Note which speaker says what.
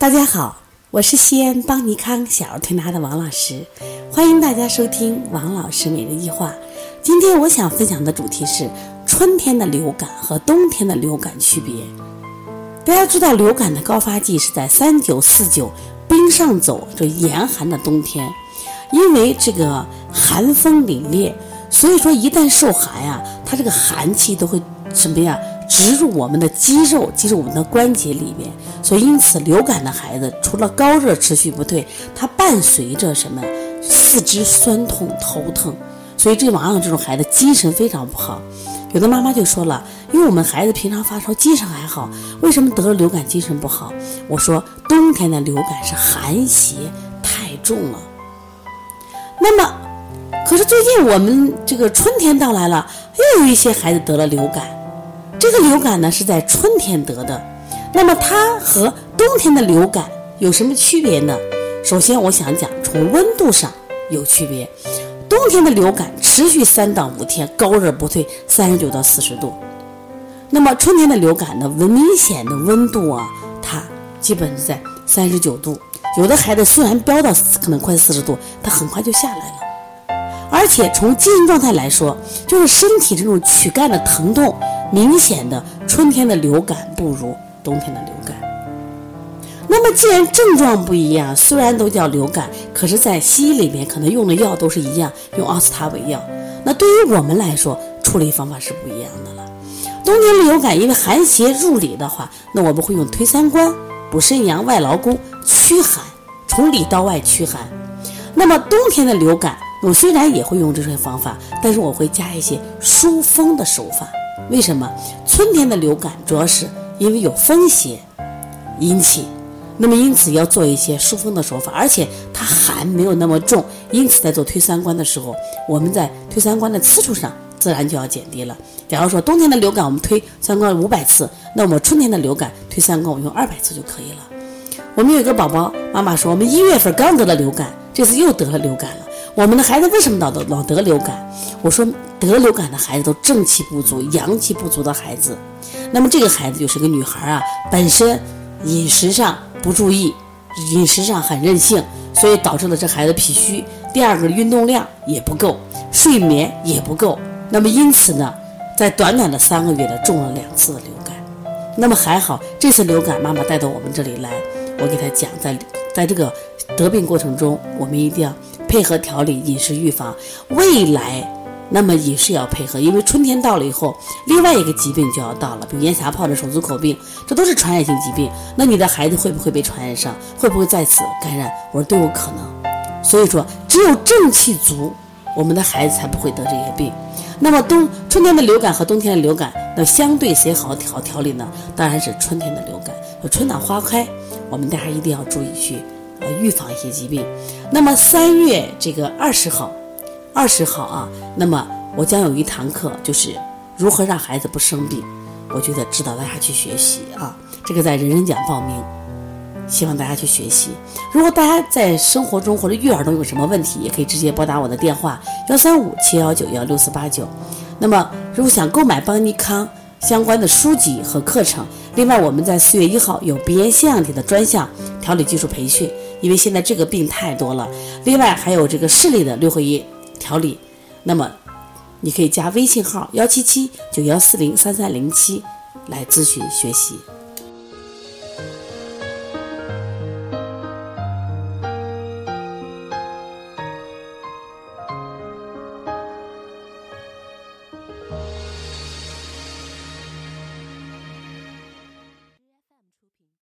Speaker 1: 大家好，我是西安邦尼康小儿推拿的王老师，欢迎大家收听王老师每日一话。今天我想分享的主题是春天的流感和冬天的流感区别。大家知道，流感的高发季是在三九四九冰上走这严寒的冬天，因为这个寒风凛冽，所以说一旦受寒呀，它这个寒气都会什么呀？植入我们的肌肉，进入我们的关节里面，所以因此流感的孩子除了高热持续不退，它伴随着什么？四肢酸痛、头疼，所以这往往这种孩子精神非常不好。有的妈妈就说了，因为我们孩子平常发烧精神还好，为什么得了流感精神不好？我说冬天的流感是寒邪太重了。那么，可是最近我们这个春天到来了，又有一些孩子得了流感。这个流感呢是在春天得的，那么它和冬天的流感有什么区别呢？首先，我想讲从温度上有区别。冬天的流感持续三到五天，高热不退，三十九到四十度。那么春天的流感呢，温明显的温度啊，它基本是在三十九度。有的孩子虽然飙到可能快四十度，他很快就下来了。而且从精神状态来说，就是身体这种躯干的疼痛。明显的春天的流感不如冬天的流感。那么既然症状不一样，虽然都叫流感，可是，在西医里面可能用的药都是一样，用奥司他韦药。那对于我们来说，处理方法是不一样的了。冬天流感因为寒邪入里的话，那我们会用推三关、补肾阳、外劳宫、驱寒，从里到外驱寒。那么冬天的流感，我虽然也会用这些方法，但是我会加一些疏风的手法。为什么春天的流感主要是因为有风邪引起？那么因此要做一些疏风的手法，而且它寒没有那么重，因此在做推三关的时候，我们在推三关的次数上自然就要减低了。假如说冬天的流感我们推三关五百次，那么春天的流感推三关我用二百次就可以了。我们有一个宝宝妈妈说，我们一月份刚得了流感，这次又得了流感了。我们的孩子为什么老得老得流感？我说得流感的孩子都正气不足、阳气不足的孩子。那么这个孩子就是个女孩啊，本身饮食上不注意，饮食上很任性，所以导致了这孩子脾虚。第二个运动量也不够，睡眠也不够。那么因此呢，在短短的三个月呢，中了两次的流感。那么还好，这次流感妈妈带到我们这里来，我给她讲，在在这个得病过程中，我们一定要。配合调理饮食预防，未来那么也是要配合，因为春天到了以后，另外一个疾病就要到了，比如咽峡疱疹、手足口病，这都是传染性疾病。那你的孩子会不会被传染上？会不会在此感染？我说都有可能。所以说，只有正气足，我们的孩子才不会得这些病。那么冬春天的流感和冬天的流感，那相对谁好调调理呢？当然是春天的流感。春暖花开，我们大家一定要注意去。呃，预防一些疾病。那么三月这个二十号，二十号啊，那么我将有一堂课，就是如何让孩子不生病。我觉得指导大家去学习啊，这个在人人讲报名，希望大家去学习。如果大家在生活中或者育儿中有什么问题，也可以直接拨打我的电话幺三五七幺九幺六四八九。那么如果想购买邦尼康相关的书籍和课程，另外我们在四月一号有鼻炎腺样体的专项调理技术培训。因为现在这个病太多了，另外还有这个视力的六合一调理，那么你可以加微信号幺七七九幺四零三三零七来咨询学习。